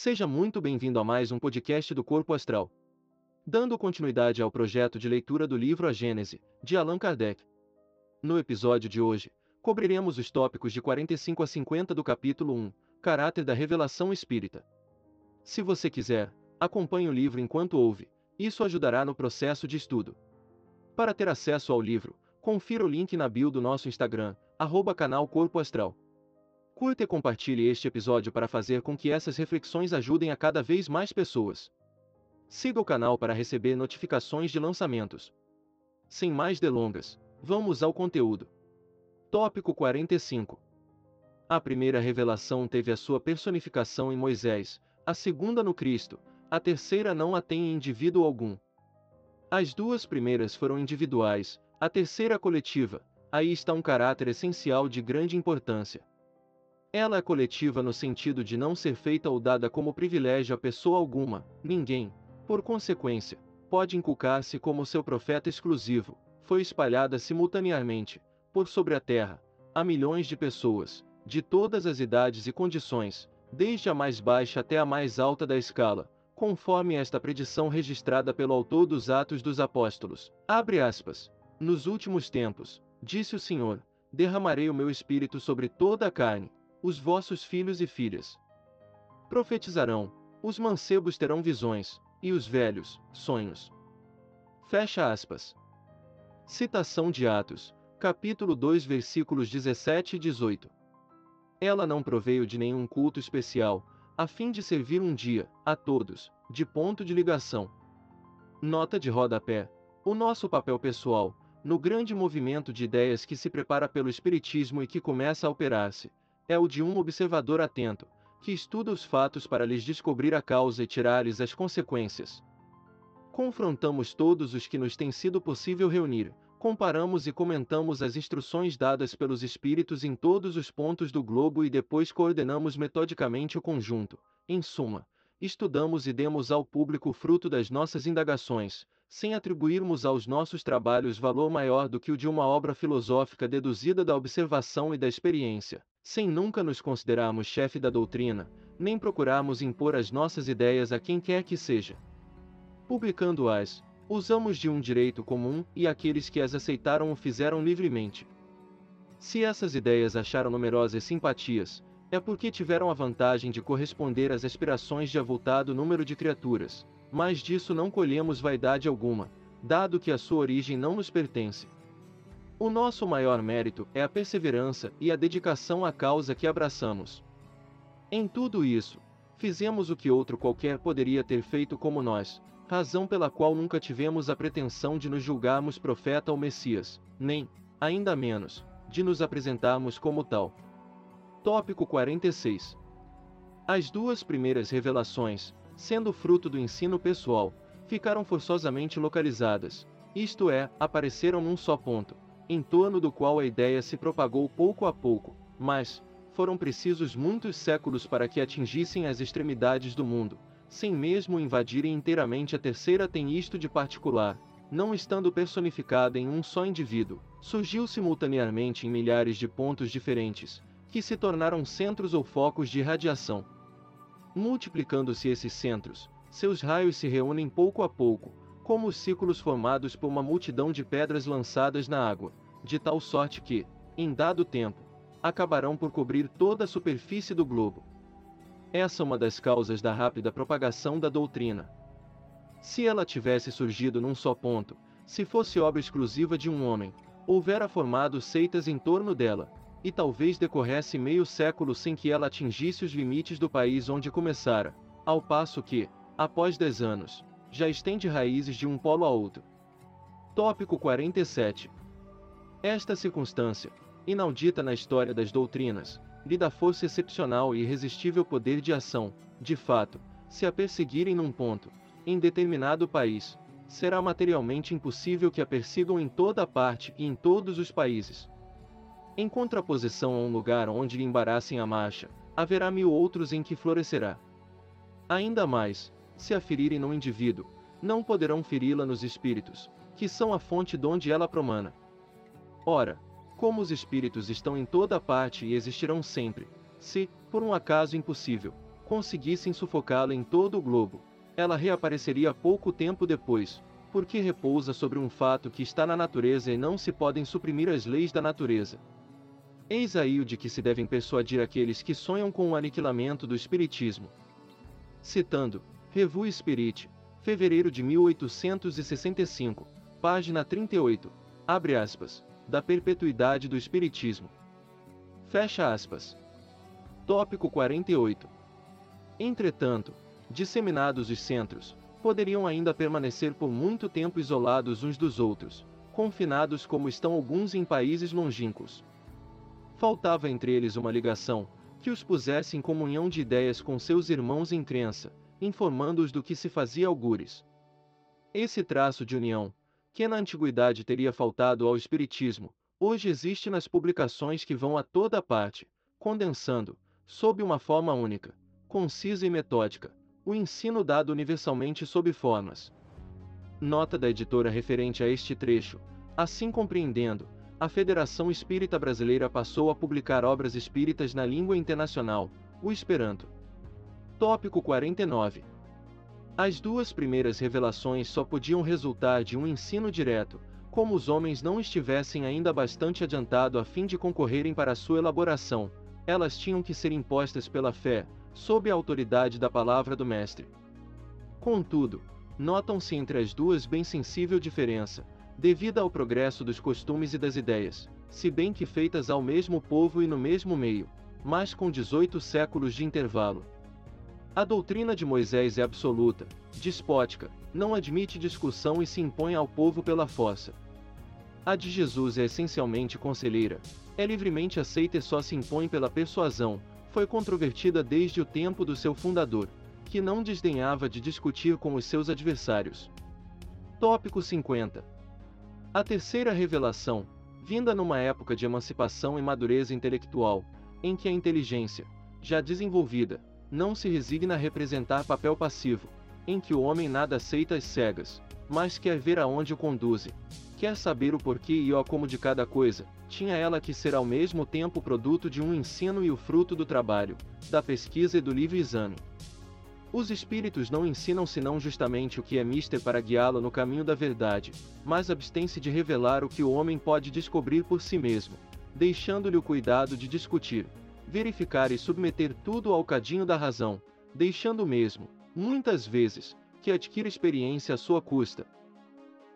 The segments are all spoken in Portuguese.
Seja muito bem-vindo a mais um podcast do Corpo Astral. Dando continuidade ao projeto de leitura do livro A Gênese, de Allan Kardec. No episódio de hoje, cobriremos os tópicos de 45 a 50 do capítulo 1, Caráter da Revelação Espírita. Se você quiser, acompanhe o livro enquanto ouve, isso ajudará no processo de estudo. Para ter acesso ao livro, confira o link na bio do nosso Instagram, arroba canal Corpo Astral. Curta e compartilhe este episódio para fazer com que essas reflexões ajudem a cada vez mais pessoas. Siga o canal para receber notificações de lançamentos. Sem mais delongas, vamos ao conteúdo. Tópico 45 A primeira revelação teve a sua personificação em Moisés, a segunda no Cristo, a terceira não a tem em indivíduo algum. As duas primeiras foram individuais, a terceira coletiva, aí está um caráter essencial de grande importância. Ela é coletiva no sentido de não ser feita ou dada como privilégio a pessoa alguma, ninguém, por consequência, pode inculcar-se como seu profeta exclusivo, foi espalhada simultaneamente, por sobre a terra, a milhões de pessoas, de todas as idades e condições, desde a mais baixa até a mais alta da escala, conforme esta predição registrada pelo autor dos Atos dos Apóstolos. Abre aspas. Nos últimos tempos, disse o Senhor, derramarei o meu espírito sobre toda a carne, os vossos filhos e filhas profetizarão, os mancebos terão visões, e os velhos, sonhos. Fecha aspas. Citação de Atos, capítulo 2, versículos 17 e 18. Ela não proveio de nenhum culto especial, a fim de servir um dia, a todos, de ponto de ligação. Nota de rodapé: o nosso papel pessoal, no grande movimento de ideias que se prepara pelo Espiritismo e que começa a operar-se, é o de um observador atento, que estuda os fatos para lhes descobrir a causa e tirar-lhes as consequências. Confrontamos todos os que nos tem sido possível reunir, comparamos e comentamos as instruções dadas pelos espíritos em todos os pontos do globo e depois coordenamos metodicamente o conjunto. Em suma, estudamos e demos ao público o fruto das nossas indagações, sem atribuirmos aos nossos trabalhos valor maior do que o de uma obra filosófica deduzida da observação e da experiência sem nunca nos considerarmos chefe da doutrina, nem procurarmos impor as nossas ideias a quem quer que seja. Publicando-as, usamos de um direito comum e aqueles que as aceitaram o fizeram livremente. Se essas ideias acharam numerosas simpatias, é porque tiveram a vantagem de corresponder às aspirações de avultado número de criaturas, mas disso não colhemos vaidade alguma, dado que a sua origem não nos pertence. O nosso maior mérito é a perseverança e a dedicação à causa que abraçamos. Em tudo isso, fizemos o que outro qualquer poderia ter feito como nós, razão pela qual nunca tivemos a pretensão de nos julgarmos profeta ou Messias, nem, ainda menos, de nos apresentarmos como tal. Tópico 46 As duas primeiras revelações, sendo fruto do ensino pessoal, ficaram forçosamente localizadas, isto é, apareceram num só ponto em torno do qual a ideia se propagou pouco a pouco, mas foram precisos muitos séculos para que atingissem as extremidades do mundo, sem mesmo invadirem inteiramente a terceira tem isto de particular, não estando personificada em um só indivíduo, surgiu simultaneamente em milhares de pontos diferentes, que se tornaram centros ou focos de radiação. Multiplicando-se esses centros, seus raios se reúnem pouco a pouco, como os círculos formados por uma multidão de pedras lançadas na água, de tal sorte que, em dado tempo, acabarão por cobrir toda a superfície do globo. Essa é uma das causas da rápida propagação da doutrina. Se ela tivesse surgido num só ponto, se fosse obra exclusiva de um homem, houvera formado seitas em torno dela, e talvez decorresse meio século sem que ela atingisse os limites do país onde começara, ao passo que, após dez anos, já estende raízes de um polo a outro. Tópico 47. Esta circunstância, inaudita na história das doutrinas, lhe dá força excepcional e irresistível poder de ação, de fato, se a perseguirem num ponto, em determinado país, será materialmente impossível que a persigam em toda a parte e em todos os países. Em contraposição a um lugar onde embaraçem a marcha, haverá mil outros em que florescerá. Ainda mais, se a ferirem no indivíduo, não poderão feri-la nos espíritos, que são a fonte donde ela promana. Ora, como os espíritos estão em toda parte e existirão sempre, se, por um acaso impossível, conseguissem sufocá-la em todo o globo, ela reapareceria pouco tempo depois, porque repousa sobre um fato que está na natureza e não se podem suprimir as leis da natureza. Eis aí o de que se devem persuadir aqueles que sonham com o aniquilamento do Espiritismo. Citando, Revue Spirit, fevereiro de 1865, página 38, abre aspas, da perpetuidade do Espiritismo. Fecha aspas. Tópico 48. Entretanto, disseminados os centros, poderiam ainda permanecer por muito tempo isolados uns dos outros, confinados como estão alguns em países longínquos. Faltava entre eles uma ligação, que os pusesse em comunhão de ideias com seus irmãos em crença, informando-os do que se fazia algures. Esse traço de união, que na antiguidade teria faltado ao Espiritismo, hoje existe nas publicações que vão a toda parte, condensando, sob uma forma única, concisa e metódica, o ensino dado universalmente sob formas. Nota da editora referente a este trecho. Assim compreendendo, a Federação Espírita Brasileira passou a publicar obras espíritas na língua internacional, o Esperanto. Tópico 49. As duas primeiras revelações só podiam resultar de um ensino direto, como os homens não estivessem ainda bastante adiantado a fim de concorrerem para sua elaboração, elas tinham que ser impostas pela fé, sob a autoridade da palavra do Mestre. Contudo, notam-se entre as duas bem sensível diferença, devida ao progresso dos costumes e das ideias, se bem que feitas ao mesmo povo e no mesmo meio, mas com 18 séculos de intervalo. A doutrina de Moisés é absoluta, despótica, não admite discussão e se impõe ao povo pela força. A de Jesus é essencialmente conselheira, é livremente aceita e só se impõe pela persuasão, foi controvertida desde o tempo do seu fundador, que não desdenhava de discutir com os seus adversários. Tópico 50. A terceira revelação, vinda numa época de emancipação e madureza intelectual, em que a inteligência, já desenvolvida, não se resigna a representar papel passivo, em que o homem nada aceita às cegas, mas quer ver aonde o conduze, quer saber o porquê e o como de cada coisa, tinha ela que ser ao mesmo tempo produto de um ensino e o fruto do trabalho, da pesquisa e do livre exame. Os espíritos não ensinam senão justamente o que é mister para guiá-lo no caminho da verdade, mas abstém-se de revelar o que o homem pode descobrir por si mesmo, deixando-lhe o cuidado de discutir, verificar e submeter tudo ao cadinho da razão, deixando mesmo, muitas vezes, que adquira experiência à sua custa.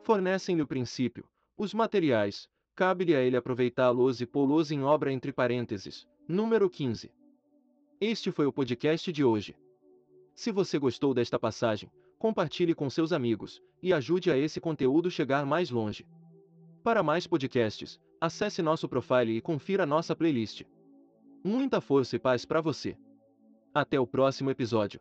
Fornecem-lhe o princípio, os materiais, cabe-lhe a ele aproveitá-los e pô-los em obra entre parênteses. Número 15. Este foi o podcast de hoje. Se você gostou desta passagem, compartilhe com seus amigos e ajude a esse conteúdo chegar mais longe. Para mais podcasts, acesse nosso profile e confira nossa playlist. Muita força e paz para você. Até o próximo episódio.